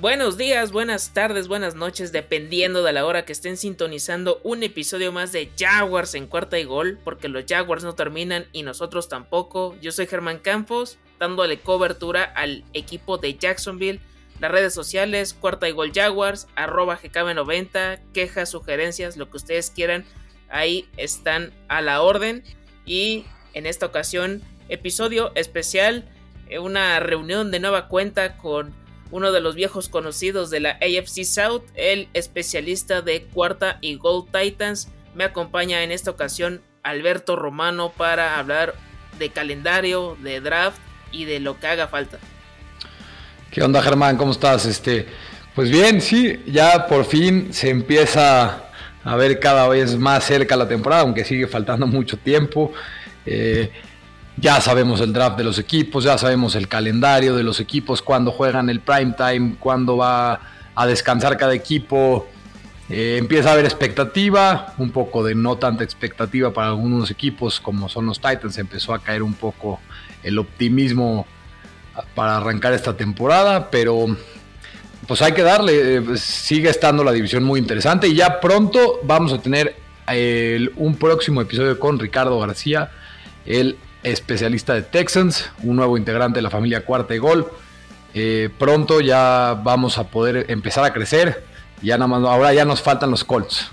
Buenos días, buenas tardes, buenas noches, dependiendo de la hora que estén sintonizando un episodio más de Jaguars en cuarta y gol, porque los Jaguars no terminan y nosotros tampoco. Yo soy Germán Campos, dándole cobertura al equipo de Jacksonville. Las redes sociales, cuarta y gol Jaguars, arroba GKB90, quejas, sugerencias, lo que ustedes quieran, ahí están a la orden. Y en esta ocasión, episodio especial, eh, una reunión de nueva cuenta con uno de los viejos conocidos de la AFC South, el especialista de cuarta y Gold Titans. Me acompaña en esta ocasión Alberto Romano para hablar de calendario, de draft y de lo que haga falta. ¿Qué onda Germán? ¿Cómo estás? Este, pues bien, sí, ya por fin se empieza a ver cada vez más cerca la temporada, aunque sigue faltando mucho tiempo. Eh, ya sabemos el draft de los equipos, ya sabemos el calendario de los equipos, cuándo juegan el prime time, cuándo va a descansar cada equipo. Eh, empieza a haber expectativa, un poco de no tanta expectativa para algunos equipos como son los Titans. Empezó a caer un poco el optimismo para arrancar esta temporada, pero pues hay que darle. Eh, sigue estando la división muy interesante y ya pronto vamos a tener un próximo episodio con Ricardo García, el especialista de Texans, un nuevo integrante de la familia Cuarta Gol. Eh, pronto ya vamos a poder empezar a crecer. Ya nada más, ahora ya nos faltan los Colts.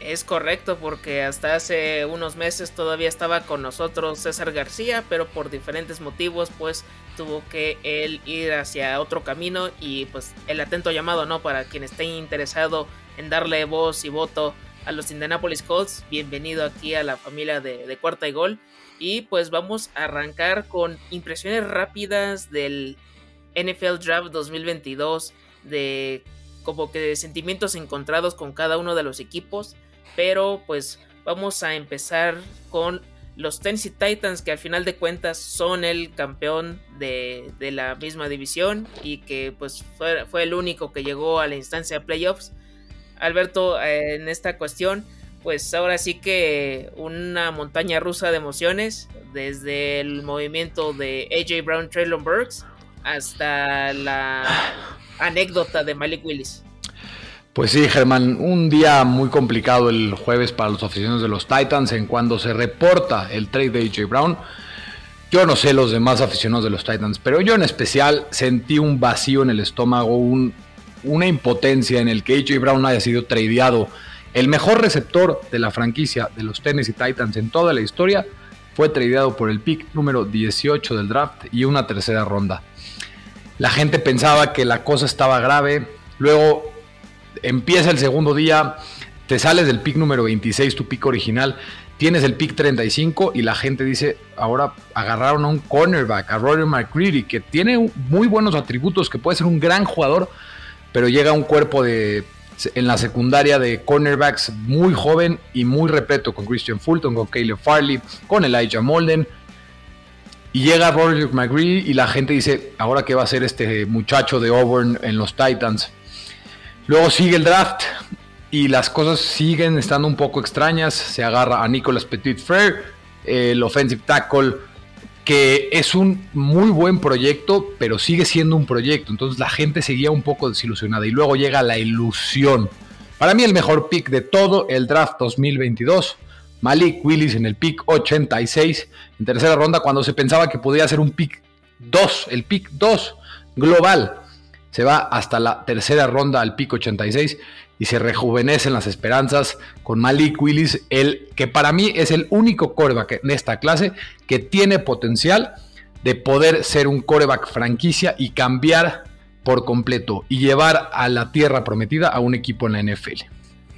Es correcto, porque hasta hace unos meses todavía estaba con nosotros César García, pero por diferentes motivos, pues tuvo que él ir hacia otro camino y pues el atento llamado, ¿no? Para quien esté interesado en darle voz y voto a los Indianapolis Colts. Bienvenido aquí a la familia de, Cuarta y Gol. Y pues vamos a arrancar con impresiones rápidas del NFL Draft 2022. De como que sentimientos encontrados con cada uno de los equipos. Pero pues vamos a empezar con los Tennessee Titans que al final de cuentas son el campeón de, de la misma división y que pues fue, fue, el único que llegó a la instancia de playoffs. Alberto, en esta cuestión, pues ahora sí que una montaña rusa de emociones, desde el movimiento de AJ Brown, Traylon Burks, hasta la anécdota de Malik Willis. Pues sí, Germán, un día muy complicado el jueves para los aficionados de los Titans en cuando se reporta el trade de AJ Brown. Yo no sé los demás aficionados de los Titans, pero yo en especial sentí un vacío en el estómago, un una impotencia en el que AJ Brown haya sido tradeado. El mejor receptor de la franquicia de los Tennessee Titans en toda la historia fue tradeado por el pick número 18 del draft y una tercera ronda. La gente pensaba que la cosa estaba grave. Luego empieza el segundo día, te sales del pick número 26, tu pick original, tienes el pick 35 y la gente dice, ahora agarraron a un cornerback, a Roger McCready, que tiene muy buenos atributos, que puede ser un gran jugador, pero llega un cuerpo de en la secundaria de cornerbacks muy joven y muy repleto con Christian Fulton, con Caleb Farley, con Elijah Molden. Y llega Roger McGree y la gente dice, ahora qué va a hacer este muchacho de Auburn en los Titans. Luego sigue el draft y las cosas siguen estando un poco extrañas. Se agarra a Nicolas Petit Frere, el offensive tackle que es un muy buen proyecto, pero sigue siendo un proyecto. Entonces la gente seguía un poco desilusionada y luego llega la ilusión. Para mí el mejor pick de todo el draft 2022. Malik Willis en el pick 86 en tercera ronda cuando se pensaba que podía ser un pick 2, el pick 2 global. Se va hasta la tercera ronda al pick 86 y se rejuvenecen las esperanzas con Malik Willis, el que para mí es el único coreback en esta clase que tiene potencial de poder ser un coreback franquicia y cambiar por completo y llevar a la tierra prometida a un equipo en la NFL.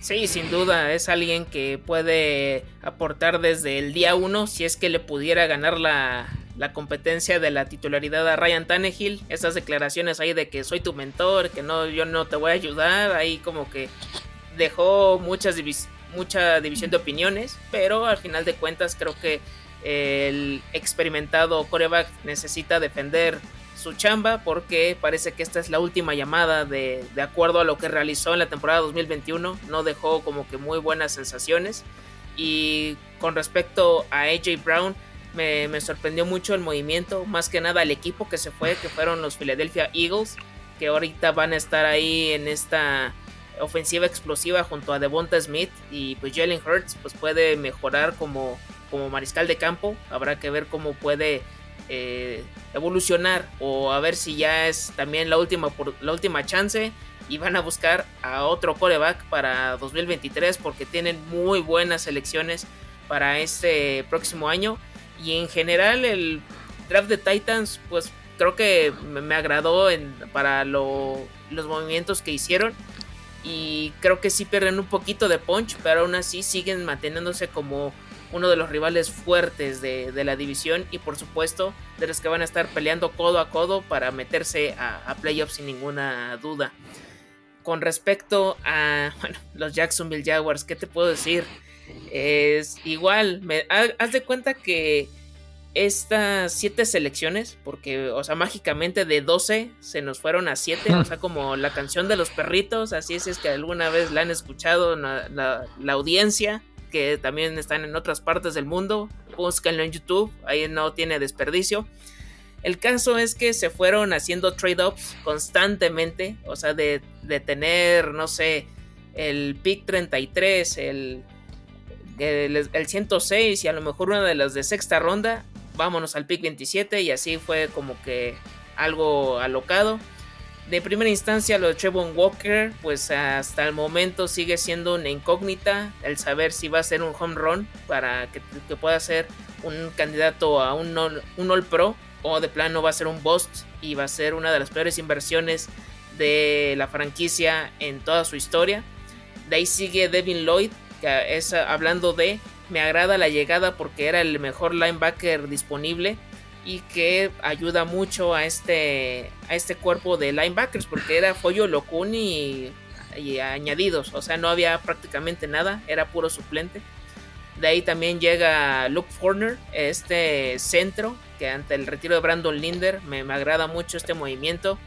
Sí, sin duda, es alguien que puede aportar desde el día uno si es que le pudiera ganar la, la competencia de la titularidad a Ryan Tannehill. Esas declaraciones ahí de que soy tu mentor, que no, yo no te voy a ayudar, ahí como que dejó muchas mucha división de opiniones, pero al final de cuentas creo que el experimentado coreback necesita defender su chamba porque parece que esta es la última llamada de, de acuerdo a lo que realizó en la temporada 2021, no dejó como que muy buenas sensaciones y con respecto a AJ Brown, me, sorprendió mucho el movimiento, más que nada el equipo que se fue, que fueron los Philadelphia Eagles, que ahorita van a estar ahí en esta ofensiva explosiva junto a Devonta Smith y pues Jalen Hurts pues puede mejorar como, como mariscal de campo. Habrá que ver cómo puede eh, evolucionar o a ver si ya es también la última, la última chance y van a buscar a otro coreback para 2023 porque tienen muy buenas selecciones para este próximo año y en general el draft de Titans pues creo que me agradó en, para los movimientos que hicieron y creo que sí pierden un poquito de punch, pero aún así siguen manteniéndose como uno de los rivales fuertes de, la división y por supuesto de los que van a estar peleando codo a codo para meterse a, playoffs sin ninguna duda. Con respecto a los Jacksonville Jaguars, ¿qué te puedo decir? Es igual, me, haz de cuenta que estas siete selecciones, porque, o sea, mágicamente de 12 se nos fueron a 7, o sea, como la canción de los perritos, así es, es que alguna vez la han escuchado la, audiencia, que también están en otras partes del mundo, búsquenlo en YouTube, ahí no tiene desperdicio. El caso es que se fueron haciendo trade-ups constantemente, o sea, de, de tener, no sé, el pick 33, el, el, el, 106 y a lo mejor una de las de sexta ronda vámonos al pick 27 y así fue como que algo alocado. De primera instancia lo de Trevon Walker, pues hasta el momento sigue siendo una incógnita el saber si va a ser un home run para que, pueda ser un candidato a un all, un all Pro o de plano va a ser un bust y va a ser una de las peores inversiones de la franquicia en toda su historia. De ahí sigue Devin Lloyd, es hablando de me agrada la llegada porque era el mejor linebacker disponible y que ayuda mucho a este, a este cuerpo de linebackers porque era Follo Locun y, añadidos, o sea, no había prácticamente nada, era puro suplente. De ahí también llega Luke Forner, este centro, que ante el retiro de Brandon Linder me agrada mucho este movimiento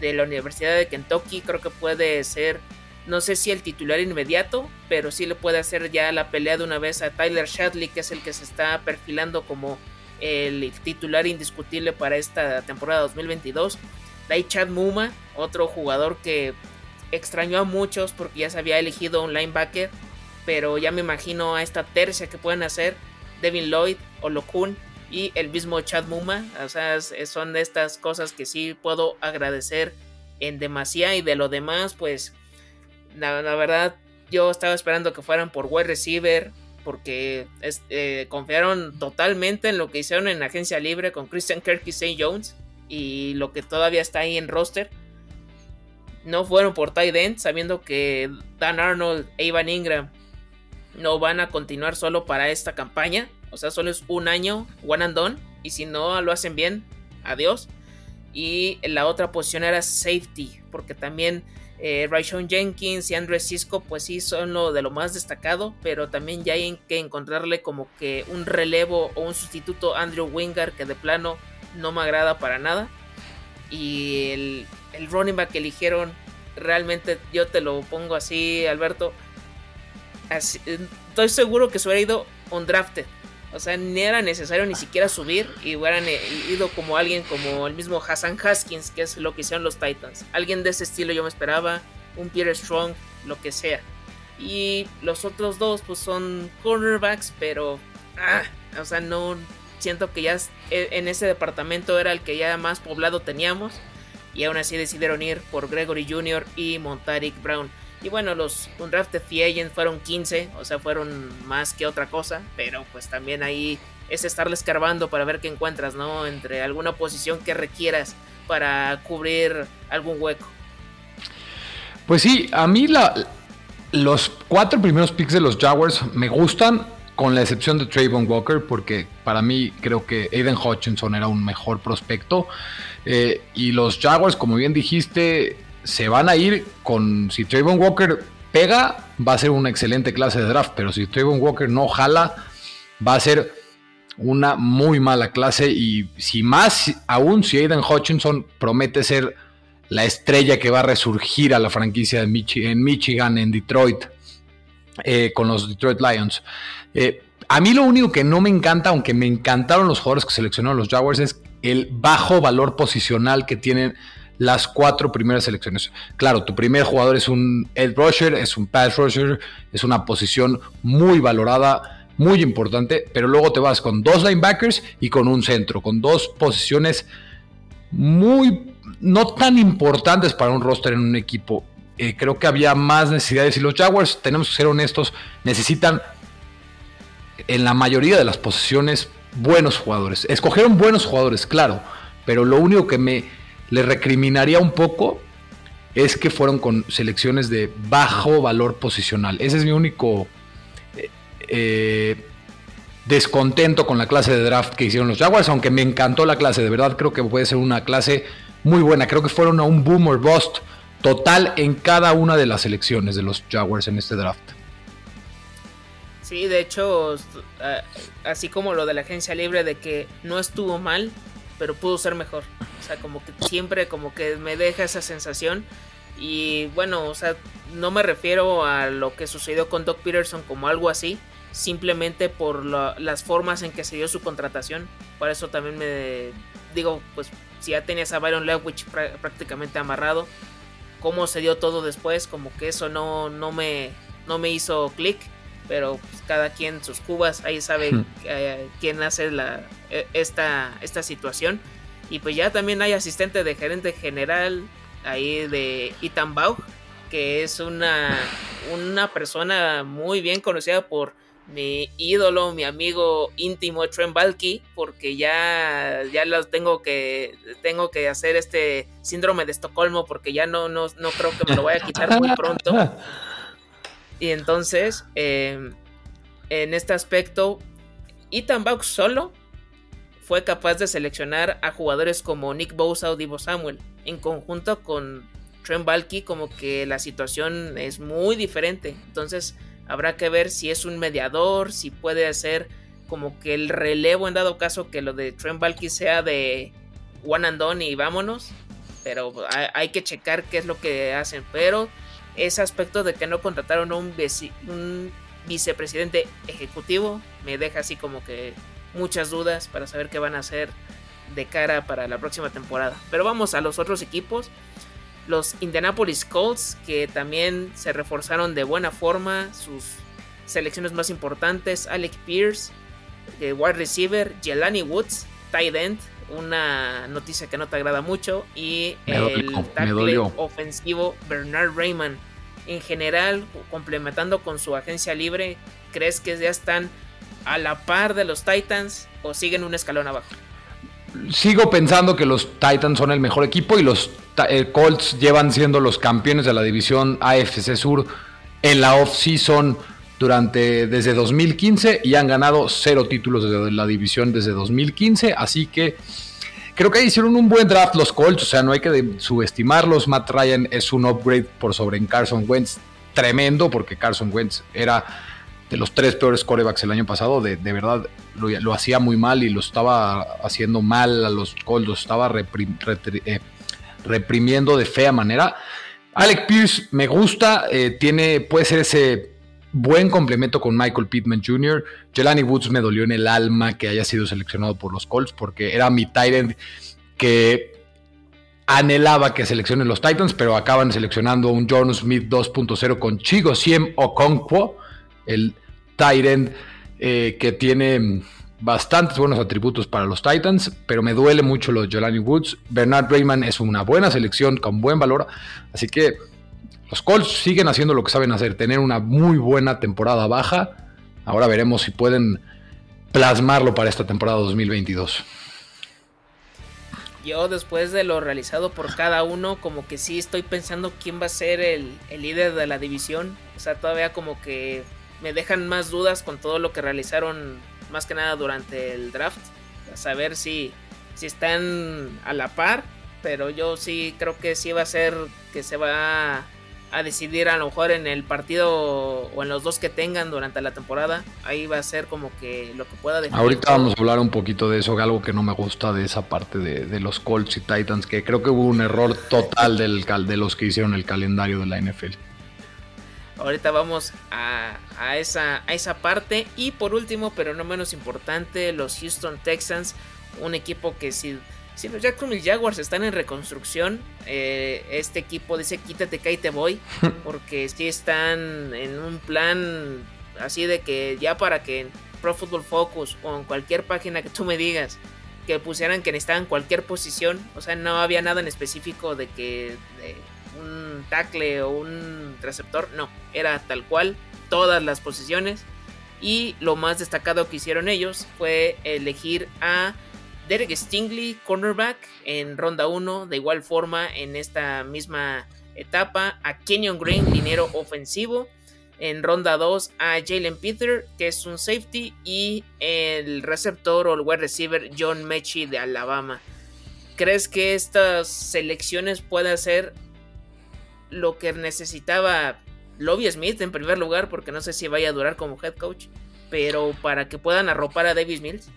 de la Universidad de Kentucky, creo que puede ser no sé si el titular inmediato, pero sí le puede hacer ya la pelea de una vez a Tyler Shadley, que es el que se está perfilando como el titular indiscutible para esta temporada 2022. De Chad Muma, otro jugador que extrañó a muchos porque ya se había elegido un linebacker, pero ya me imagino a esta tercia que pueden hacer Devin Lloyd, Olokun y el mismo Chad Muma. O sea, son de estas cosas que sí puedo agradecer en demasía y de lo demás, pues la, verdad, yo estaba esperando que fueran por wide receiver, porque eh, confiaron totalmente en lo que hicieron en agencia libre con Christian Kirk y St. Jones y lo que todavía está ahí en roster. No fueron por tight end, sabiendo que Dan Arnold e Ivan Ingram no van a continuar solo para esta campaña. O sea, solo es un año, one and done. Y si no lo hacen bien, adiós. Y la otra posición era safety, porque también eh, Jenkins y Andrew Cisco pues sí son lo de lo más destacado, pero también ya hay que encontrarle como que un relevo o un sustituto Andrew Wingard que de plano no me agrada para nada. Y el, el running back que eligieron, realmente yo te lo pongo así, Alberto. estoy seguro que se hubiera ido undrafted. O sea, ni era necesario ni siquiera subir y hubieran ido como alguien como el mismo Hassan Haskins, que es lo que hicieron los Titans. Alguien de ese estilo yo me esperaba, un Peter Strong, lo que sea. Y los otros dos pues son cornerbacks, pero... Ah, o sea, no siento que ya e, en ese departamento era el que ya más poblado teníamos. Y aún así decidieron ir por Gregory Jr. y Montaric Brown. Y bueno, los Undrafted Free Agents fueron 15, o sea, fueron más que otra cosa, pero pues también ahí es estarle escarbando para ver qué encuentras, ¿no? Entre alguna posición que requieras para cubrir algún hueco. Pues sí, a mí la, los cuatro primeros picks de los Jaguars me gustan, con la excepción de Trayvon Walker, porque para mí creo que Aiden Hutchinson era un mejor prospecto. Eh, y los Jaguars, como bien dijiste, se van a ir con, si Trayvon Walker pega, va a ser una excelente clase de draft, pero si Trayvon Walker no jala, va a ser una muy mala clase y si más aún si Aiden Hutchinson promete ser la estrella que va a resurgir a la franquicia en Michigan, en Detroit, eh, con los Detroit Lions. Eh, a mí lo único que no me encanta, aunque me encantaron los jugadores que seleccionaron los Jaguars, es el bajo valor posicional que tienen las cuatro primeras selecciones. Claro, tu primer jugador es un Ed rusher, es un pass rusher, es una posición muy valorada, muy importante, pero luego te vas con dos linebackers y con un centro, con dos posiciones muy no tan importantes para un roster en un equipo. Eh, creo que había más necesidades y los Jaguars, tenemos que ser honestos, necesitan en la mayoría de las posiciones buenos jugadores. Escogieron buenos jugadores, claro, pero lo único que me le recriminaría un poco es que fueron con selecciones de bajo valor posicional. Ese es mi único eh, eh, descontento con la clase de draft que hicieron los Jaguars, aunque me encantó la clase, de verdad creo que puede ser una clase muy buena. Creo que fueron a un boom or bust total en cada una de las selecciones de los Jaguars en este draft. Sí, de hecho, así como lo de la agencia libre de que no estuvo mal, pero pudo ser mejor. O sea, como que siempre como que me deja esa sensación. Y bueno, o sea, no me refiero a lo que sucedió con Doc Peterson como algo así, simplemente por las formas en que se dio su contratación. Por eso también me digo, pues si ya tenías a Byron Lewis prácticamente amarrado, cómo se dio todo después, como que eso no, no, me, no me hizo clic pero pues, cada quien sus cubas, ahí sabe eh, quién hace la, e, esta, esta situación. Y pues ya también hay asistente de gerente general ahí de Ethan Baugh, que es una, una persona muy bien conocida por mi ídolo, mi amigo íntimo Trent Balky, porque ya, ya los tengo que, tengo que hacer este síndrome de Estocolmo, porque ya no, no, no creo que me lo vaya a quitar muy pronto. Y entonces, em, en este aspecto, Ethan Buck solo fue capaz de seleccionar a jugadores como Nick Bosa o Divo Samuel. En conjunto con Trent Balky, como que la situación es muy diferente. Entonces, habrá que ver si es un mediador, si puede hacer como que el relevo en dado caso que lo de Trent Balky sea de one and done y vámonos. Pero hay que checar qué es lo que hacen. Pero ese aspecto de que no contrataron a un, un vicepresidente ejecutivo me deja así como que muchas dudas para saber qué van a hacer de cara para la próxima temporada. Pero vamos a los otros equipos. Los Indianapolis Colts, que también se reforzaron de buena forma. Sus selecciones más importantes: Alec Pierce, de wide receiver, Jelani Woods, tight end. Una noticia que no te agrada mucho. Y el tackle ofensivo Bernard Raymond en general, complementando con su agencia libre, ¿crees que ya están a la par de los Titans o siguen un escalón abajo? Sigo pensando que los Titans son el mejor equipo y los eh, Colts llevan siendo los campeones de la división AFC Sur en la off-season durante desde 2015 y han ganado cero títulos de la división desde 2015, así que Creo que hicieron un buen draft los Colts, o sea, no hay que subestimarlos. Matt Ryan es un upgrade por sobre Carson Wentz tremendo, porque Carson Wentz era de los tres peores corebacks el año pasado. De, verdad, lo, hacía muy mal y lo estaba haciendo mal a los Colts, lo estaba eh, reprimiendo de fea manera. Alec Pierce me gusta, eh, tiene, puede ser ese buen complemento con Michael Pittman Jr. Jelani Woods me dolió en el alma que haya sido seleccionado por los Colts porque era mi Titan que anhelaba que seleccionen los Titans, pero acaban seleccionando un John Smith 2.0 con Chigo Siem Okonkwo, el Titan eh, que tiene bastantes buenos atributos para los Titans, pero me duele mucho los Jelani Woods. Bernard Raymond es una buena selección con buen valor, así que los Colts siguen haciendo lo que saben hacer, tener una muy buena temporada baja. Ahora veremos si pueden plasmarlo para esta temporada 2022. Yo después de lo realizado por cada uno, como que sí estoy pensando quién va a ser el, líder de la división. O sea, todavía como que me dejan más dudas con todo lo que realizaron más que nada durante el draft. Saber si, si están a la par. Pero yo sí creo que sí va a ser que se va a decidir a lo mejor en el partido o en los dos que tengan durante la temporada. Ahí va a ser como que lo que pueda definir. Ahorita vamos a hablar un poquito de eso, algo que no me gusta de esa parte de, los Colts y Titans, que creo que hubo un error total del, de los que hicieron el calendario de la NFL. Ahorita vamos a, a, esa, a esa parte. Y por último, pero no menos importante, los Houston Texans, un equipo que si Sí, los Jacksonville Jaguars están en reconstrucción. Eh, este equipo dice quítate que ahí te voy. Porque sí están en un plan así de que ya para que en Pro Football Focus o en cualquier página que tú me digas que pusieran que necesitaban cualquier posición. O sea, no había nada en específico de que un tackle o un receptor. No, era tal cual todas las posiciones. Y lo más destacado que hicieron ellos fue elegir a Derek Stingley, cornerback, en ronda 1. De igual forma, en esta misma etapa, a Kenyon Green, dinero ofensivo. En ronda 2 a Jalen Peter, que es un safety. Y el receptor o el wide receiver John Mechie de Alabama. ¿Crees que estas selecciones pueden ser lo que necesitaba Lobby Smith en primer lugar, porque no sé si vaya a durar como head coach, pero para que puedan arropar a Davis Mills.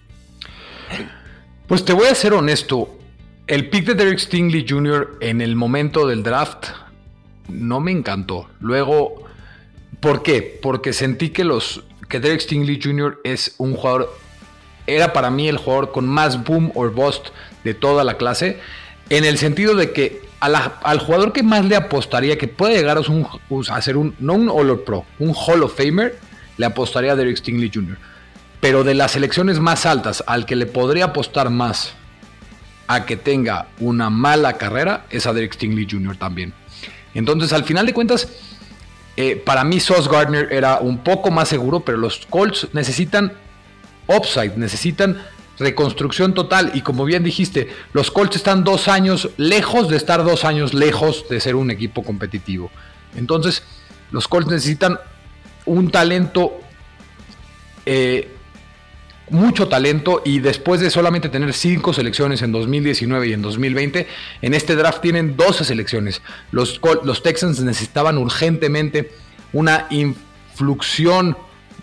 Pues te voy a ser honesto, el pick de Derek Stingley Jr. en el momento del draft no me encantó. Luego, ¿por qué? Porque sentí que los que Derek Stingley Jr. es un jugador era para mí el jugador con más boom or bust de toda la clase, en el sentido de que al jugador que más le apostaría que puede llegar a, ser un, no un All Pro, un Hall of Famer, le apostaría a Derek Stingley Jr. Pero de las selecciones más altas, al que le podría apostar más a que tenga una mala carrera, es a Derek Stingley Jr. también. Entonces, al final de cuentas, eh, para mí Sauce Gardner era un poco más seguro, pero los Colts necesitan upside, necesitan reconstrucción total. Y como bien dijiste, los Colts están dos años lejos de estar dos años lejos de ser un equipo competitivo. Entonces, los Colts necesitan un talento, eh, mucho talento, y después de solamente tener cinco selecciones en 2019 y en 2020, en este draft tienen 12 selecciones. Los, los Texans necesitaban urgentemente una influxión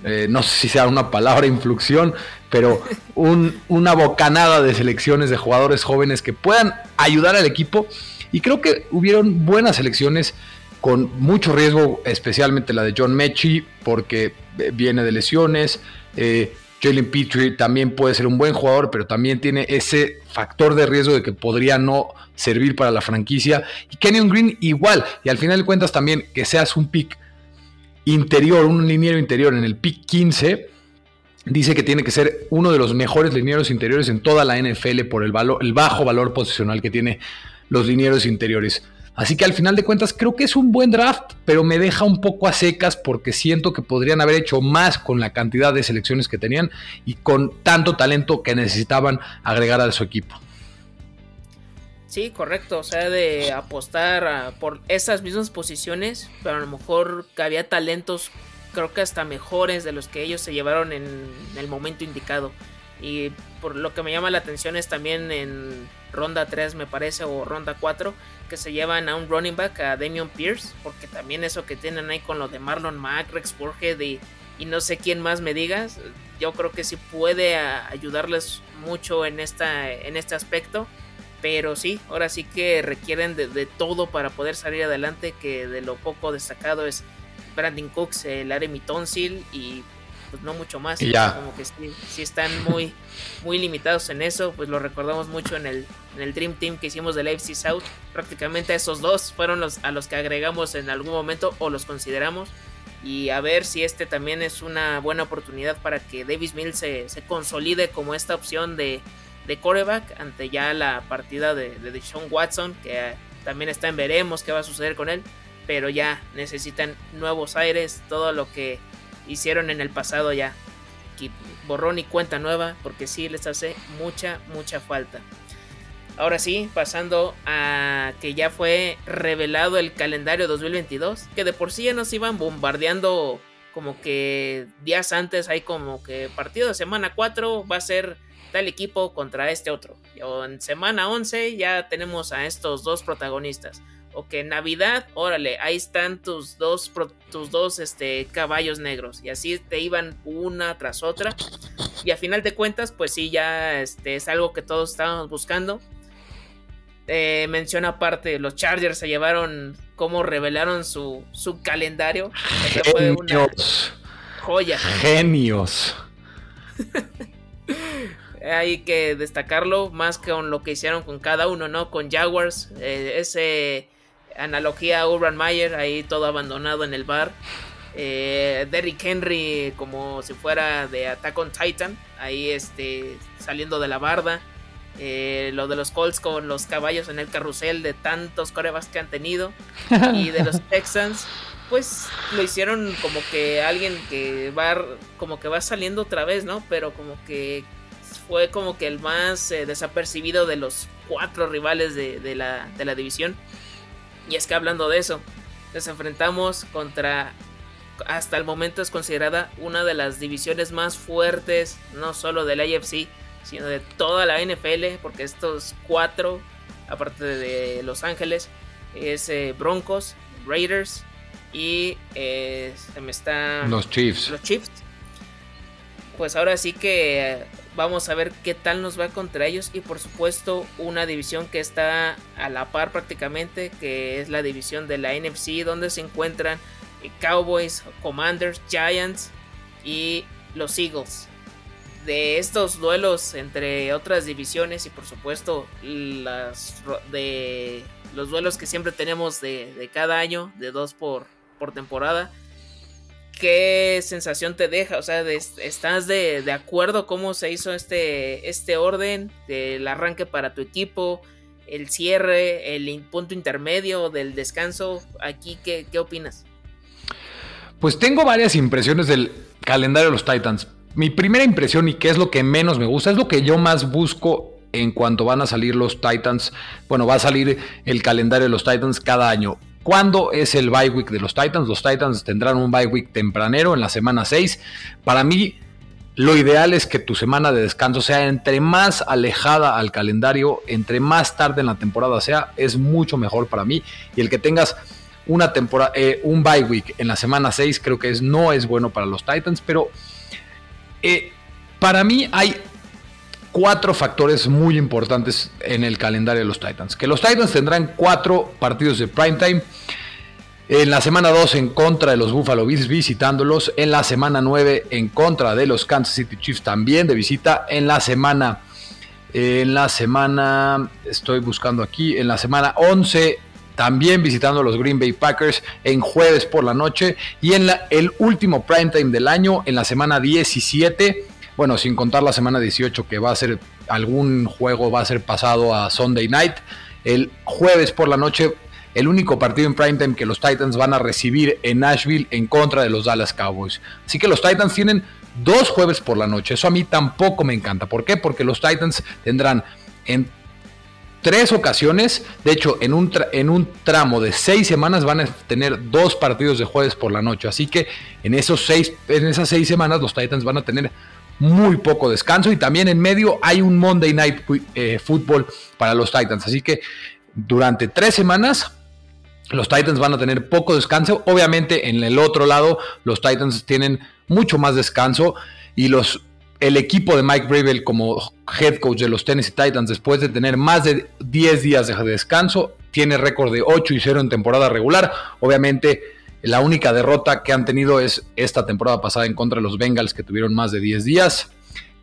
eh, no sé si sea una palabra influxión, pero una bocanada de selecciones de jugadores jóvenes que puedan ayudar al equipo. Y creo que hubieron buenas selecciones con mucho riesgo, especialmente la de John Mechie, porque eh, viene de lesiones. Eh, Jalen Petrie también puede ser un buen jugador, pero también tiene ese factor de riesgo de que podría no servir para la franquicia. Y Kenyon Green igual. Y al final de cuentas también que seas un pick interior, un liniero interior en el pick 15, dice que tiene que ser uno de los mejores linieros interiores en toda la NFL por el, bajo valor posicional que tiene los linieros interiores. Así que al final de cuentas creo que es un buen draft, pero me deja un poco a secas porque siento que podrían haber hecho más con la cantidad de selecciones que tenían y con tanto talento que necesitaban agregar a su equipo. Sí, correcto. O sea, de apostar por esas mismas posiciones, pero a lo mejor que había talentos, creo que hasta mejores de los que ellos se llevaron en el momento indicado. Y por lo que me llama la atención es también en ronda 3, me parece, o ronda 4, que se llevan a un running back, a Damian Pierce, porque también eso que tienen ahí con lo de Marlon Mack, Rex Burhead y, y no sé quién más me digas, yo creo que sí puede ayudarles mucho en, esta, en este aspecto pero sí, ahora sí que requieren de, todo para poder salir adelante, que de lo poco destacado es Brandon Cooks, el Aremi Tonsil y pues no mucho más. Ya. Como que sí, están muy, muy limitados en eso, pues lo recordamos mucho en el, en el Dream Team que hicimos del AFC South. Prácticamente esos dos fueron los a los que agregamos en algún momento o los consideramos. Y a ver si este también es una buena oportunidad para que Davis Mills se, se consolide como esta opción de de coreback ante ya la partida de, de Sean Watson, que también está en veremos qué va a suceder con él, pero ya necesitan nuevos aires, todo lo que hicieron en el pasado ya, borrón y cuenta nueva, porque sí les hace mucha, mucha falta. Ahora sí, pasando a que ya fue revelado el calendario 2022, que de por sí ya nos iban bombardeando como que días antes hay como que partido de semana 4 va a ser tal equipo contra este otro. En semana 11 ya tenemos a estos dos protagonistas. O que en Navidad, órale, ahí están tus dos, tus dos este, caballos negros. Y así te iban una tras otra. Y a final de cuentas, pues sí, ya este, es algo que todos estábamos buscando. Eh, menciona aparte, los Chargers se llevaron cómo revelaron su, su calendario. Genios. joya. Genios. hay que destacarlo más que con lo que hicieron con cada uno, ¿no? Con Jaguars, eh, ese analogía a Urban Meyer, ahí todo abandonado en el bar. Eh, Derrick Henry como si fuera de Attack on Titan, ahí este, saliendo de la barda. Eh, lo de los Colts con los caballos en el carrusel de tantos corebas que han tenido. y de los Texans, pues lo hicieron como que alguien que va como que va saliendo otra vez, ¿no? Pero como que fue como que el más eh, desapercibido de los cuatro rivales de, la, de la división. Y es que hablando de eso, nos enfrentamos contra hasta el momento es considerada una de las divisiones más fuertes, no solo del AFC, sino de toda la NFL, porque estos cuatro, aparte de Los Ángeles, es eh, Broncos, Raiders y eh, se me están los Chiefs. Los Chiefs. Pues ahora sí que vamos a ver qué tal nos va contra ellos y por supuesto una división que está a la par prácticamente, que es la división de la NFC, donde se encuentran Cowboys, Commanders, Giants y los Eagles. De estos duelos entre otras divisiones y por supuesto las de los duelos que siempre tenemos de, cada año, de dos por, por, temporada, ¿qué sensación te deja? O sea, ¿estás de, de, acuerdo cómo se hizo este, este orden del arranque para tu equipo? el cierre, el punto intermedio del descanso, aquí, ¿qué, qué opinas? Pues tengo varias impresiones del calendario de los Titans. Mi primera impresión y qué es lo que menos me gusta, es lo que yo más busco en cuanto van a salir los Titans. Bueno, va a salir el calendario de los Titans cada año. ¿Cuándo es el bye week de los Titans? Los Titans tendrán un bye week tempranero en la semana 6. Para mí, lo ideal es que tu semana de descanso sea entre más alejada al calendario, entre más tarde en la temporada sea, es mucho mejor para mí. Y el que tengas una temporada, eh, un bye week en la semana 6 creo que es, no es bueno para los Titans, pero eh, para mí hay cuatro factores muy importantes en el calendario de los Titans. Que los Titans tendrán cuatro partidos de primetime. En la semana 2 en contra de los Buffalo Bills visitándolos. En la semana 9 en contra de los Kansas City Chiefs también de visita. En la semana... En la semana... Estoy buscando aquí. En la semana 11 también visitando a los Green Bay Packers en jueves por la noche y en el último prime time del año, en la semana 17, bueno, sin contar la semana 18 que va a ser algún juego, va a ser pasado a Sunday Night, el jueves por la noche, el único partido en prime time que los Titans van a recibir en Nashville en contra de los Dallas Cowboys. Así que los Titans tienen dos jueves por la noche, eso a mí tampoco me encanta. ¿Por qué? Porque los Titans tendrán en tres ocasiones. De hecho, en un, en un tramo de seis semanas van a tener dos partidos de jueves por la noche. Así que en, esos seis, en esas seis semanas los Titans van a tener muy poco descanso. Y también en medio hay un Monday Night eh, Football para los Titans. Así que durante tres semanas los Titans van a tener poco descanso. Obviamente en el otro lado los Titans tienen mucho más descanso. Y los el equipo de Mike Bravel como head coach de los Tennessee Titans después de tener más de 10 días de descanso, tiene récord de 8 y 0 en temporada regular. Obviamente la única derrota que han tenido es esta temporada pasada en contra de los Bengals que tuvieron más de 10 días.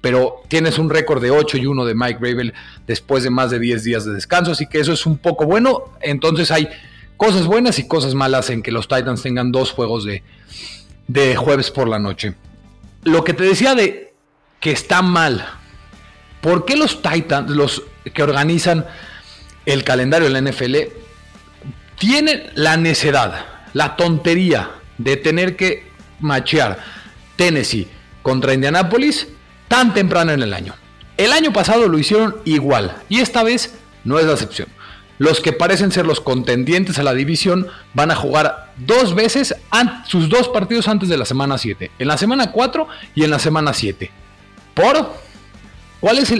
Pero tienes un récord de 8 y 1 de Mike Bravel después de más de 10 días de descanso, así que eso es un poco bueno. Entonces hay cosas buenas y cosas malas en que los Titans tengan dos juegos de, de jueves por la noche. Lo que te decía de que está mal. ¿Por qué los Titans, los que organizan el calendario de la NFL, tienen la necedad, la tontería de tener que machear Tennessee contra Indianapolis tan temprano en el año? El año pasado lo hicieron igual y esta vez no es la excepción. Los que parecen ser los contendientes a la división van a jugar dos veces sus dos partidos antes de la semana 7, en la semana 4 y en la semana 7. ¿Por? ¿Cuál es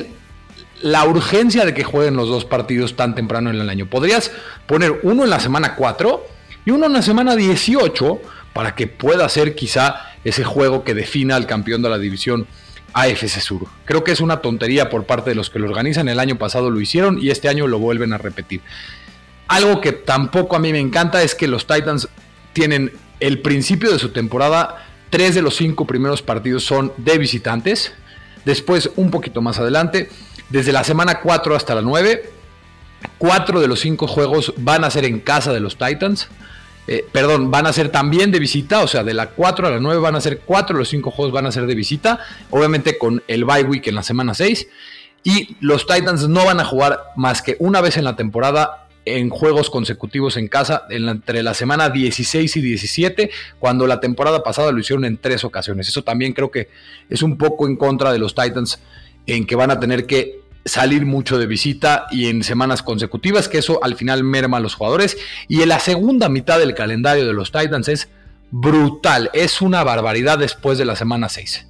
la urgencia de que jueguen los dos partidos tan temprano en el año? Podrías poner uno en la semana 4 y uno en la semana 18 para que pueda ser quizá ese juego que defina al campeón de la división AFC Sur. Creo que es una tontería por parte de los que lo organizan. El año pasado lo hicieron y este año lo vuelven a repetir. Algo que tampoco a mí me encanta es que los Titans tienen el principio de su temporada, tres de los cinco primeros partidos son de visitantes Después, un poquito más adelante, desde la semana 4 hasta la 9, cuatro de los cinco juegos van a ser en casa de los Titans. Eh, perdón, van a ser también de visita, o sea, de la 4 a la 9 van a ser 4 de los 5 juegos van a ser de visita, obviamente con el bye week en la semana 6. Y los Titans no van a jugar más que una vez en la temporada en juegos consecutivos en casa entre la semana 16 y 17, cuando la temporada pasada lo hicieron en tres ocasiones. Eso también creo que es un poco en contra de los Titans, en que van a tener que salir mucho de visita y en semanas consecutivas, que eso al final merma a los jugadores. Y en la segunda mitad del calendario de los Titans es brutal, es una barbaridad después de la semana 6.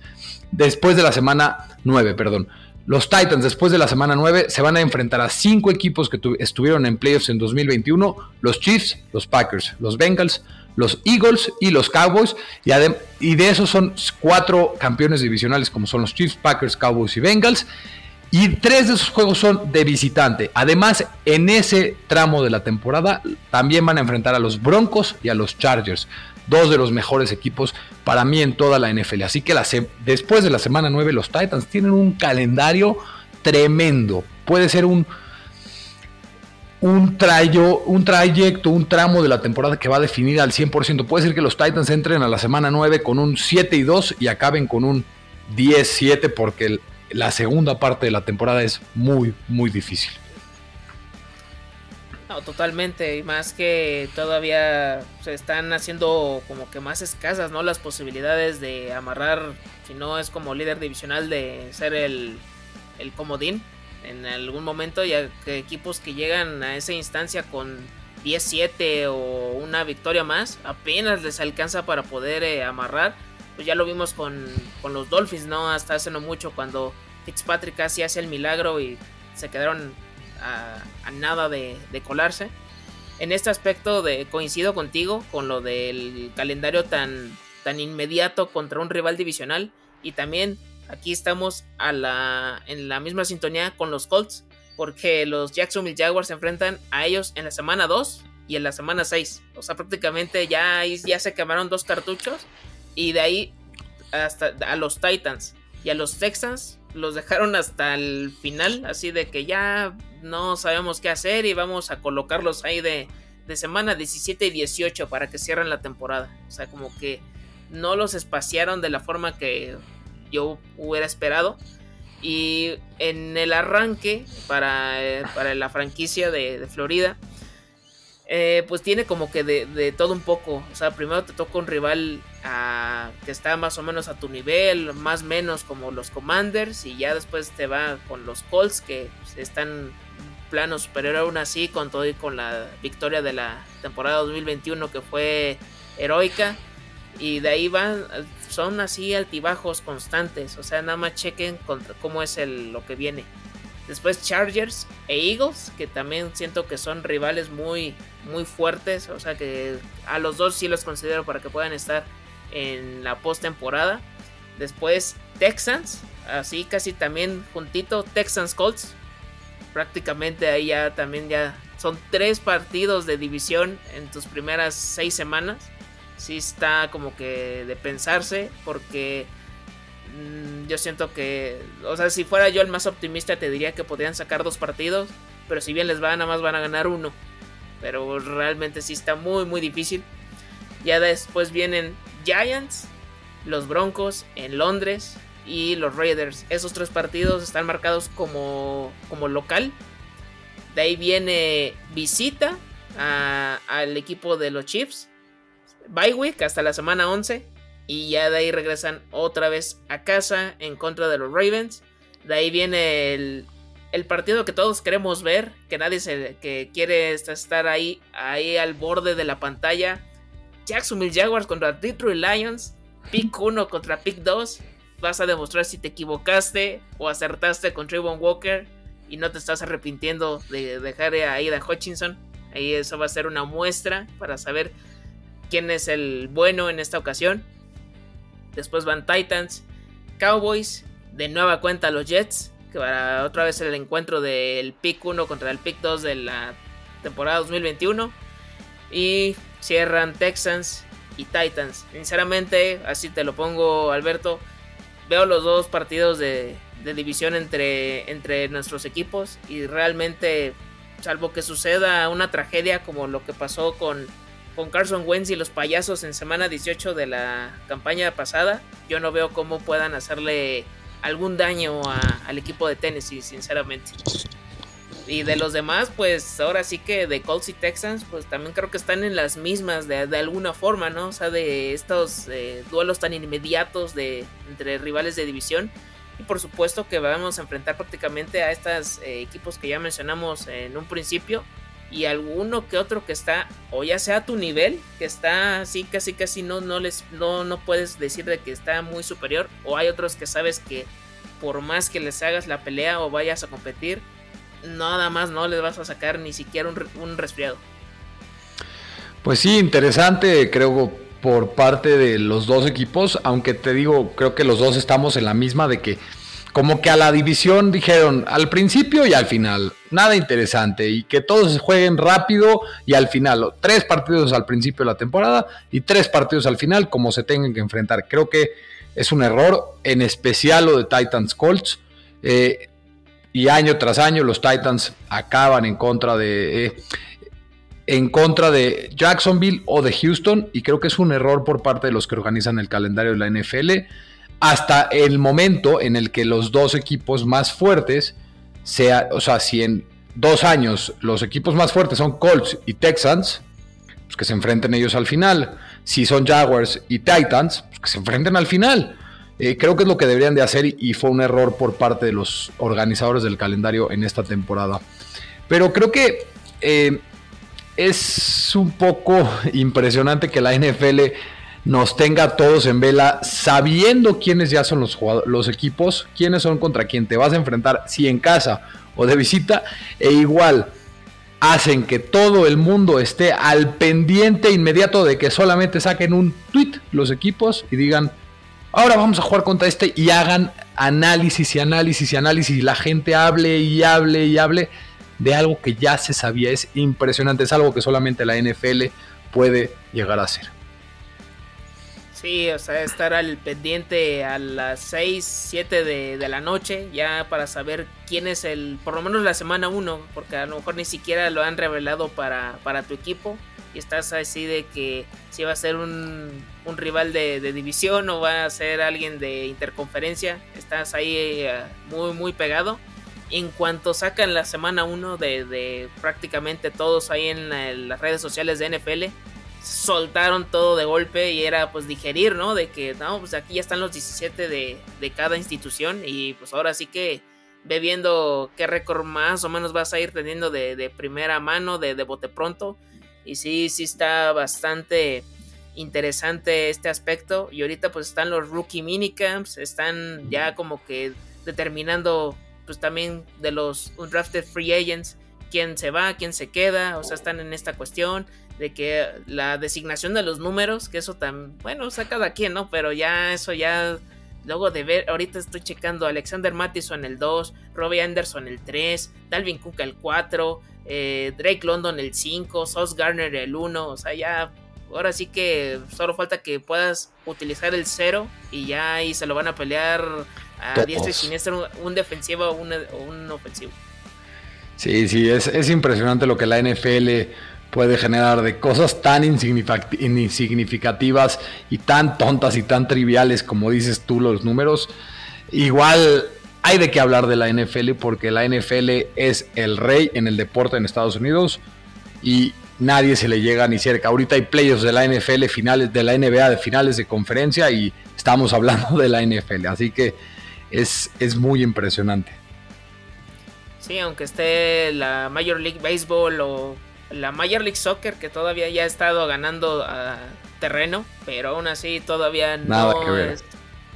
Después de la semana 9, perdón. Los Titans después de la semana 9 se van a enfrentar a cinco equipos que estuvieron en playoffs en 2021, los Chiefs, los Packers, los Bengals, los Eagles y los Cowboys, y, y de esos son cuatro campeones divisionales como son los Chiefs, Packers, Cowboys y Bengals, y tres de esos juegos son de visitante. Además, en ese tramo de la temporada también van a enfrentar a los Broncos y a los Chargers dos de los mejores equipos para mí en toda la NFL. Así que después de la semana 9 los Titans tienen un calendario tremendo. Puede ser un, un, un trayecto, un tramo de la temporada que va a definir al 100%. Puede ser que los Titans entren a la semana 9 con un 7 y 2 y acaben con un 10-7 porque la segunda parte de la temporada es muy, muy difícil totalmente. Y más que todavía se están haciendo como que más escasas, ¿no? Las posibilidades de amarrar, si no es como líder divisional, de ser el, el comodín en algún momento. Ya que equipos que llegan a esa instancia con 10-7 o una victoria más, apenas les alcanza para poder eh, amarrar. Pues ya lo vimos con, con los Dolphins, ¿no? Hasta hace no mucho cuando Fitzpatrick casi hace el milagro y se quedaron a, nada de, colarse. En este aspecto de, coincido contigo con lo del calendario tan, tan inmediato contra un rival divisional. Y también aquí estamos a la, en la misma sintonía con los Colts. Porque los Jacksonville Jaguars se enfrentan a ellos en la semana 2 y en la semana 6. O sea, prácticamente ya, ya se quemaron dos cartuchos. Y de ahí hasta a los Titans y a los Texans los dejaron hasta el final, así de que ya no sabemos qué hacer y vamos a colocarlos ahí de, de semana 17 y 18 para que cierren la temporada. O sea, como que no los espaciaron de la forma que yo hubiera esperado. Y en el arranque para, eh, para la franquicia de, Florida, eh, pues tiene como que de, de, todo un poco. O sea, primero te toca un rival que está más o menos a tu nivel, más o menos como los Commanders, y ya después te va con los Colts que están plano superior aún así con todo y con la victoria de la temporada 2021 que fue heroica. Y de ahí van son así altibajos constantes. O sea nada más chequen contra cómo es el, lo que viene después Chargers e Eagles que también siento que son rivales muy muy fuertes o sea que a los dos sí los considero para que puedan estar en la postemporada. Después Texans, así casi también juntito Texans Colts. Prácticamente ahí ya también ya son tres partidos de división en tus primeras seis semanas. Sí está como que de pensarse porque yo siento que, o sea, si fuera yo el más optimista te diría que podrían sacar dos partidos, pero si bien les va, nada más van a ganar uno. Pero realmente sí está muy, muy difícil. Ya después vienen Giants, los Broncos en Londres y los Raiders. Esos tres partidos están marcados como, como local. De ahí viene visita al equipo de los Chiefs. Bye week hasta la semana 11. Y ya de ahí regresan otra vez a casa en contra de los Ravens. De ahí viene el, el partido que todos queremos ver. Que nadie se, que quiere estar ahí, ahí al borde de la pantalla. Jacksonville Jaguars contra Detroit Lions, pick 1 contra pick 2. Vas a demostrar si te equivocaste o acertaste con Trayvon Walker y no te estás arrepintiendo de dejar a Ida Hutchinson. Ahí eso va a ser una muestra para saber quién es el bueno en esta ocasión. Después van Titans, Cowboys, de nueva cuenta los Jets, que para otra vez el encuentro del pick 1 contra el pick 2 de la temporada 2021. Y cierran Texans y Titans. Sinceramente, así te lo pongo, Alberto. Veo los dos partidos de, división entre, entre nuestros equipos y realmente, salvo que suceda una tragedia como lo que pasó con, con Carson Wentz y los payasos en semana 18 de la campaña pasada, yo no veo cómo puedan hacerle algún daño al equipo de Tennessee, sinceramente. Y de los demás, pues ahora sí que de Colts y Texans, pues también creo que están en las mismas de, alguna forma, ¿no? O sea, de estos eh, duelos tan inmediatos de, entre rivales de división. Y por supuesto que vamos a enfrentar prácticamente a estos eh, equipos que ya mencionamos en un principio. Y alguno que otro que está, o ya sea a tu nivel, que está así, casi casi no, no, les, no, no puedes decir de que está muy superior. O hay otros que sabes que por más que les hagas la pelea o vayas a competir, nada más no les vas a sacar ni siquiera un, resfriado. Pues sí, interesante, creo, por parte de los dos equipos, aunque te digo, creo que los dos estamos en la misma de que como que a la división dijeron al principio y al final, nada interesante, y que todos jueguen rápido y al final, tres partidos al principio de la temporada y tres partidos al final, como se tengan que enfrentar. Creo que es un error, en especial lo de Titans Colts. Eh, y año tras año los Titans acaban en contra de eh, en contra de Jacksonville o de Houston y creo que es un error por parte de los que organizan el calendario de la NFL hasta el momento en el que los dos equipos más fuertes sea, o sea, si en dos años los equipos más fuertes son Colts y Texans, pues que se enfrenten ellos al final. Si son Jaguars y Titans, pues que se enfrenten al final. Eh, creo que es lo que deberían de hacer y, fue un error por parte de los organizadores del calendario en esta temporada. Pero creo que eh, es un poco impresionante que la NFL nos tenga todos en vela sabiendo quiénes ya son los, los equipos, quiénes son contra quién te vas a enfrentar, si en casa o de visita, e igual hacen que todo el mundo esté al pendiente inmediato de que solamente saquen un tweet los equipos y digan ahora vamos a jugar contra este y hagan análisis y análisis y análisis y la gente hable y hable y hable de algo que ya se sabía. Es impresionante, es algo que solamente la NFL puede llegar a hacer. Sí, o sea, estar al pendiente a las 6, 7 de, la noche ya para saber quién es el, por lo menos la semana 1, porque a lo mejor ni siquiera lo han revelado para, para tu equipo y estás así de que si va a ser un, rival de, división o va a ser alguien de interconferencia, estás ahí eh, muy muy pegado. En cuanto sacan la semana 1 de, prácticamente todos ahí en, las redes sociales de NFL, soltaron todo de golpe y era pues digerir, ¿no? De que, no, pues aquí ya están los 17 de, de cada institución y pues ahora sí que ve viendo qué récord más o menos vas a ir teniendo de, primera mano, de, de bote pronto. Y sí, sí está bastante interesante este aspecto. Y ahorita pues están los rookie minicamps, están ya como que determinando pues también de los undrafted free agents quién se va, quién se queda, o sea, están en esta cuestión de que la designación de los números, que eso tan, bueno, o sea, cada quien, ¿no? Pero ya eso ya, luego de ver, ahorita estoy checando Alexander Mattison el 2, Robbie Anderson el 3, Dalvin Cook el 4, eh, Drake London el 5, Sauce Garner el 1, o sea, ya ahora sí que solo falta que puedas utilizar el 0 y ya ahí se lo van a pelear a diestra y siniestra un, defensivo o un, ofensivo. Sí, sí, es, es, impresionante lo que la NFL puede generar de cosas tan insignificativas y tan tontas y tan triviales como dices tú los números. Igual hay de qué hablar de la NFL porque la NFL es el rey en el deporte en Estados Unidos y nadie se le llega ni cerca. Ahorita hay playoffs de la NFL, finales de la NBA, de finales de conferencia y estamos hablando de la NFL, así que es, es muy impresionante. Sí, aunque esté la Major League Baseball o la Major League Soccer que todavía ya ha estado ganando ah, terreno, pero aún así todavía no es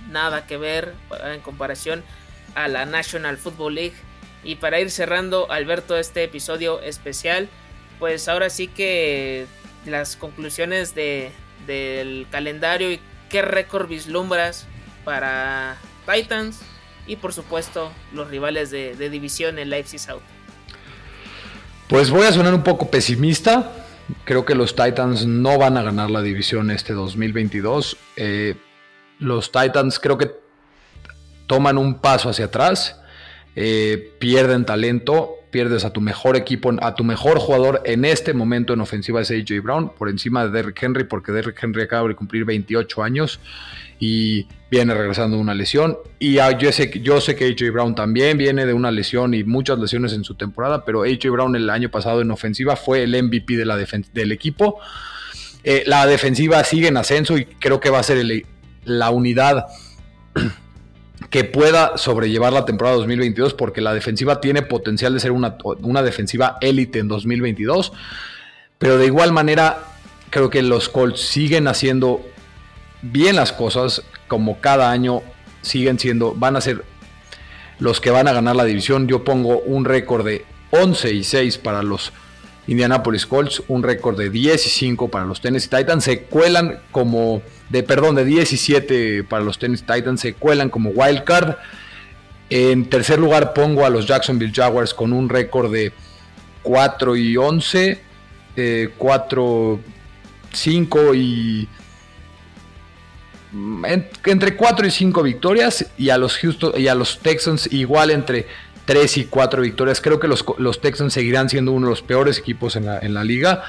nada que ver en comparación a la National Football League. Y para ir cerrando, Alberto, este episodio especial, pues ahora sí que las conclusiones de, del calendario y qué récord vislumbras para Titans y por supuesto los rivales de, división en Leipzig South. Pues voy a sonar un poco pesimista. Creo que los Titans no van a ganar la división este 2022. Eh, los Titans creo que toman un paso hacia atrás, eh, pierden talento, pierdes a tu mejor equipo, a tu mejor jugador en este momento en ofensiva es AJ Brown, por encima de Derrick Henry, porque Derrick Henry acaba de cumplir 28 años y viene regresando de una lesión. Y yo, sé, yo sé que AJ Brown también viene de una lesión y muchas lesiones en su temporada, pero AJ Brown el año pasado en ofensiva fue el MVP de la del equipo. Eh, la defensiva sigue en ascenso y creo que va a ser la unidad que pueda sobrellevar la temporada 2022 porque la defensiva tiene potencial de ser una, una defensiva élite en 2022. Pero de igual manera, creo que los Colts siguen haciendo bien las cosas, como cada año siguen siendo, van a ser los que van a ganar la división. Yo pongo un récord de 11 y 6 para los Indianapolis Colts, un récord de 10 y 5 para los Tennessee Titans. Se cuelan como de perdón, de 17 para los Tennis Titans, se cuelan como wild card. En tercer lugar pongo a los Jacksonville Jaguars con un récord de 4 y 11, 4, 5 y... entre 4 y 5 victorias y a los Houston y a los Texans igual entre 3 y 4 victorias. Creo que los, los Texans seguirán siendo uno de los peores equipos en la, en la liga.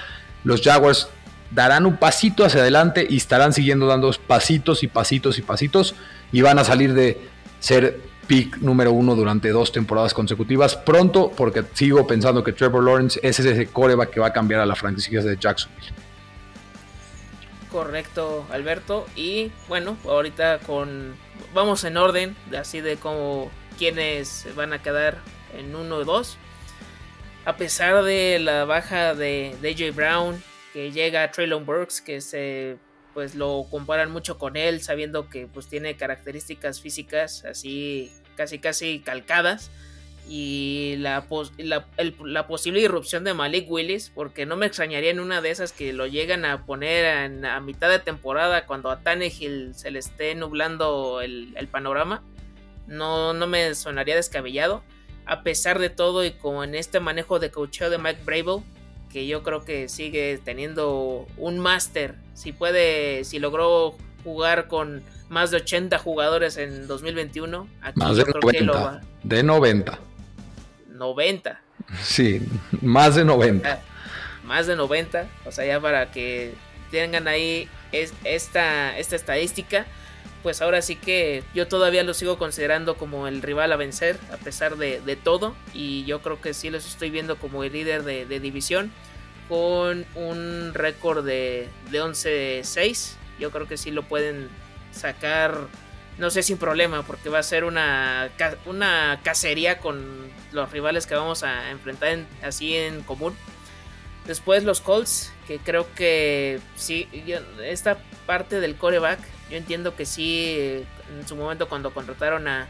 Los Jaguars darán un pasito hacia adelante y estarán siguiendo dando pasitos y pasitos y pasitos y van a salir de ser pick número uno durante dos temporadas consecutivas pronto porque sigo pensando que Trevor Lawrence es ese coreback que va a cambiar a la franquicia de Jacksonville. Correcto, Alberto. Y bueno, ahorita con vamos en orden, así de como quienes van a quedar en uno o dos. A pesar de la baja de DJ Brown, que llega Traylon Burks, que se pues lo comparan mucho con él, sabiendo que pues tiene características físicas así casi casi calcadas y la, la, posible irrupción de Malik Willis, porque no me extrañaría en una de esas que lo llegan a poner a mitad de temporada cuando a Tannehill se le esté nublando el, panorama. No, no me sonaría descabellado. A pesar de todo y como en este manejo de coacheo de Mike Brable, que yo creo que sigue teniendo un máster. Si puede, si logró jugar con más de 80 jugadores en 2021, más de 90, de 90. 90. Sí, más de 90. Ah, más de 90, o sea, ya para que tengan ahí esta, esta estadística pues ahora sí que yo todavía lo sigo considerando como el rival a vencer a pesar de, todo. Y yo creo que sí los estoy viendo como el líder de, división con un récord de, de 11-6 yo creo que sí lo pueden sacar no sé sin problema porque va a ser una, una cacería con los rivales que vamos a enfrentar así en común. Después los Colts que creo que sí esta parte del coreback yo entiendo que sí, en su momento cuando contrataron a,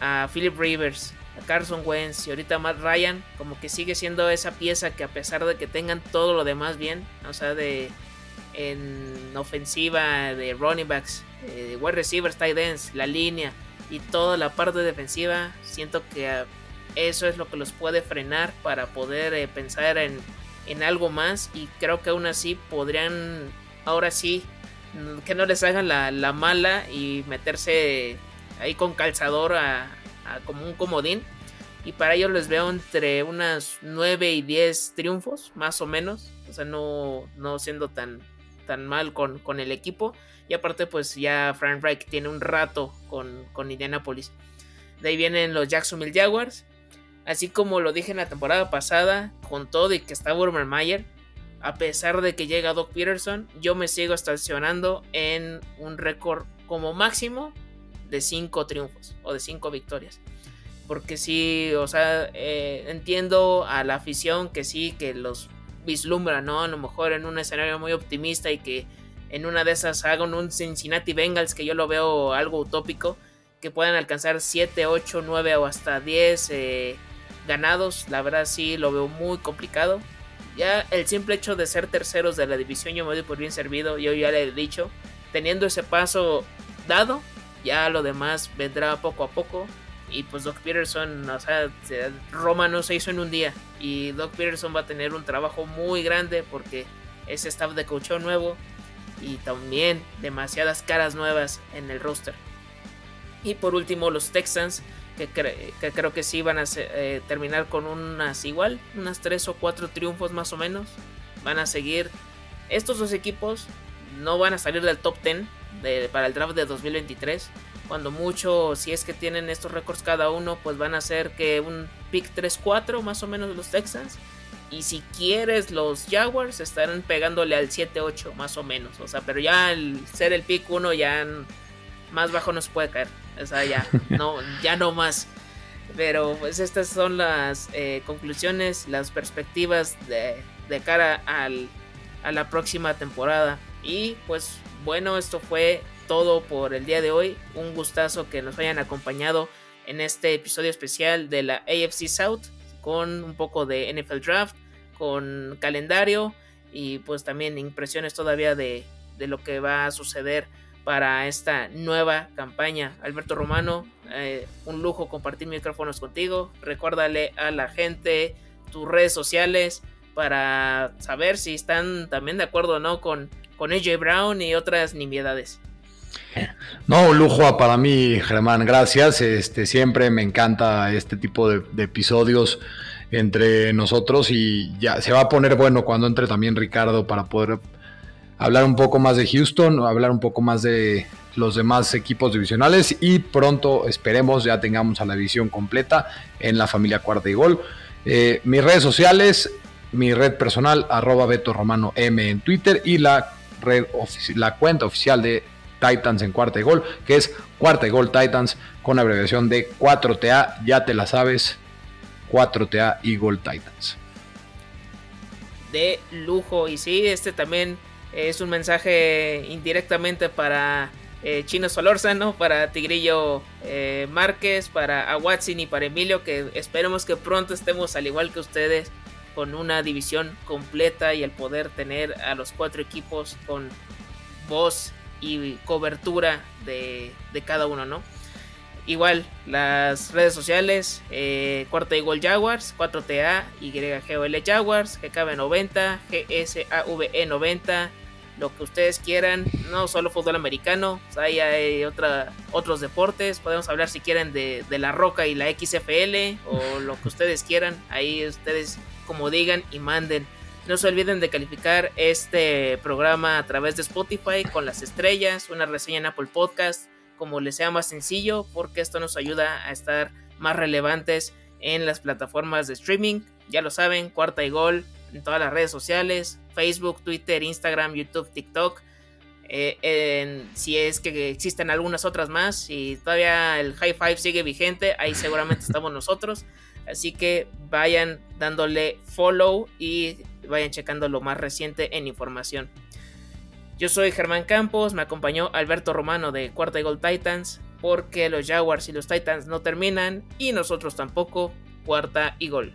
a Philip Rivers, a Carson Wentz y ahorita Matt Ryan, como que sigue siendo esa pieza que a pesar de que tengan todo lo demás bien, o sea, de en ofensiva, de running backs, eh, de wide receivers, tight ends, la línea y toda la parte defensiva, siento que ah, eso es lo que los puede frenar para poder eh, pensar en, en algo más y creo que aún así podrían ahora sí que no les hagan la, mala y meterse ahí con calzador a, como un comodín. Y para ello les veo entre unas 9 y 10 triunfos, más o menos. O sea, no, no siendo tan, tan mal con, con el equipo. Y aparte, pues ya Frank Reich tiene un rato con, con Indianapolis. De ahí vienen los Jacksonville Jaguars. Así como lo dije en la temporada pasada, con todo y que está Burmer Mayer, a pesar de que llega Doc Peterson, yo me sigo estacionando en un récord como máximo de 5 triunfos o de 5 victorias. Porque sí, o sea, eh, entiendo a la afición que sí, que los vislumbra, ¿no? A lo mejor en un escenario muy optimista y que en una de esas hagan un Cincinnati Bengals que yo lo veo algo utópico, que puedan alcanzar 7, 8, 9 o hasta 10 eh, ganados. La verdad sí lo veo muy complicado ya el simple hecho de ser terceros de la división yo me doy por bien servido, yo ya le he dicho, teniendo ese paso dado, ya lo demás vendrá poco a poco. Y pues Doc Peterson, o sea, Roma no se hizo en un día. Y Doc Peterson va a tener un trabajo muy grande porque ese staff de coach nuevo y también demasiadas caras nuevas en el roster. Y por último los Texans, que, creo que sí van a eh, terminar con unas igual, unas 3 o 4 triunfos más o menos. Van a seguir. Estos dos equipos no van a salir del top 10 para el draft de 2023. Cuando mucho, si es que tienen estos récords cada uno, pues van a ser que un pick 3-4 más o menos de los Texans. Y si quieres, los Jaguars estarán pegándole al 7-8 más o menos. O sea, pero ya el ser el pick 1 ya más bajo no se puede caer. O sea, ya no, ya no más. Pero pues estas son las eh, conclusiones, las perspectivas de, de cara al, a la próxima temporada. Y pues bueno, esto fue todo por el día de hoy. Un gustazo que nos hayan acompañado en este episodio especial de la AFC South con un poco de NFL Draft, con calendario y pues también impresiones todavía de, lo que va a suceder para esta nueva campaña. Alberto Romano, eh, un lujo compartir micrófonos contigo. Recuérdale a la gente tus redes sociales para saber si están también de acuerdo o no con con AJ Brown y otras nimiedades. No, un lujo para mí, Germán, gracias. Este, siempre me encanta este tipo de, episodios entre nosotros y ya se va a poner bueno cuando entre también Ricardo para poder hablar un poco más de Houston, hablar un poco más de los demás equipos divisionales y pronto esperemos ya tengamos a la división completa en la familia Cuarta y Gol. Eh, mis redes sociales, mi red personal, arroba Beto Romano M en Twitter y la red la cuenta oficial de Titans en cuarta y gol, que es cuarta y gol Titans con abreviación de 4TA, ya te la sabes, 4TA y Gol Titans. De lujo, y sí, este también es un mensaje indirectamente para eh, Chino Solórzano, para Tigrillo eh, Márquez, para Aguatzin y para Emilio, que esperemos que pronto estemos al igual que ustedes con una división completa y el poder tener a los cuatro equipos con voz y cobertura de, cada uno, ¿no? Igual, las redes sociales, eh, Cuarta y Gol Jaguars, 4TA, YGOL Jaguars, GKB90, GSAVE 90, lo que ustedes quieran, no solo fútbol americano, hay, hay otra, otros deportes, podemos hablar si quieren de, de la Roca y la XFL o lo que ustedes quieran, ahí ustedes como digan y manden. No se olviden de calificar este programa a través de Spotify con las estrellas, una reseña en Apple Podcast, como les sea más sencillo, porque esto nos ayuda a estar más relevantes en las plataformas de streaming. Ya lo saben, cuarta y gol en todas las redes sociales, Facebook, Twitter, Instagram, YouTube, TikTok. Eh, si es que existen algunas otras más y todavía el high five sigue vigente, ahí seguramente estamos nosotros. Así que vayan dándole follow y vayan checando lo más reciente en información. Yo soy Germán Campos, me acompañó Alberto Romano de Cuarta y Gol Titans, porque los Jaguars y los Titans no terminan y nosotros tampoco, Cuarta y Gol.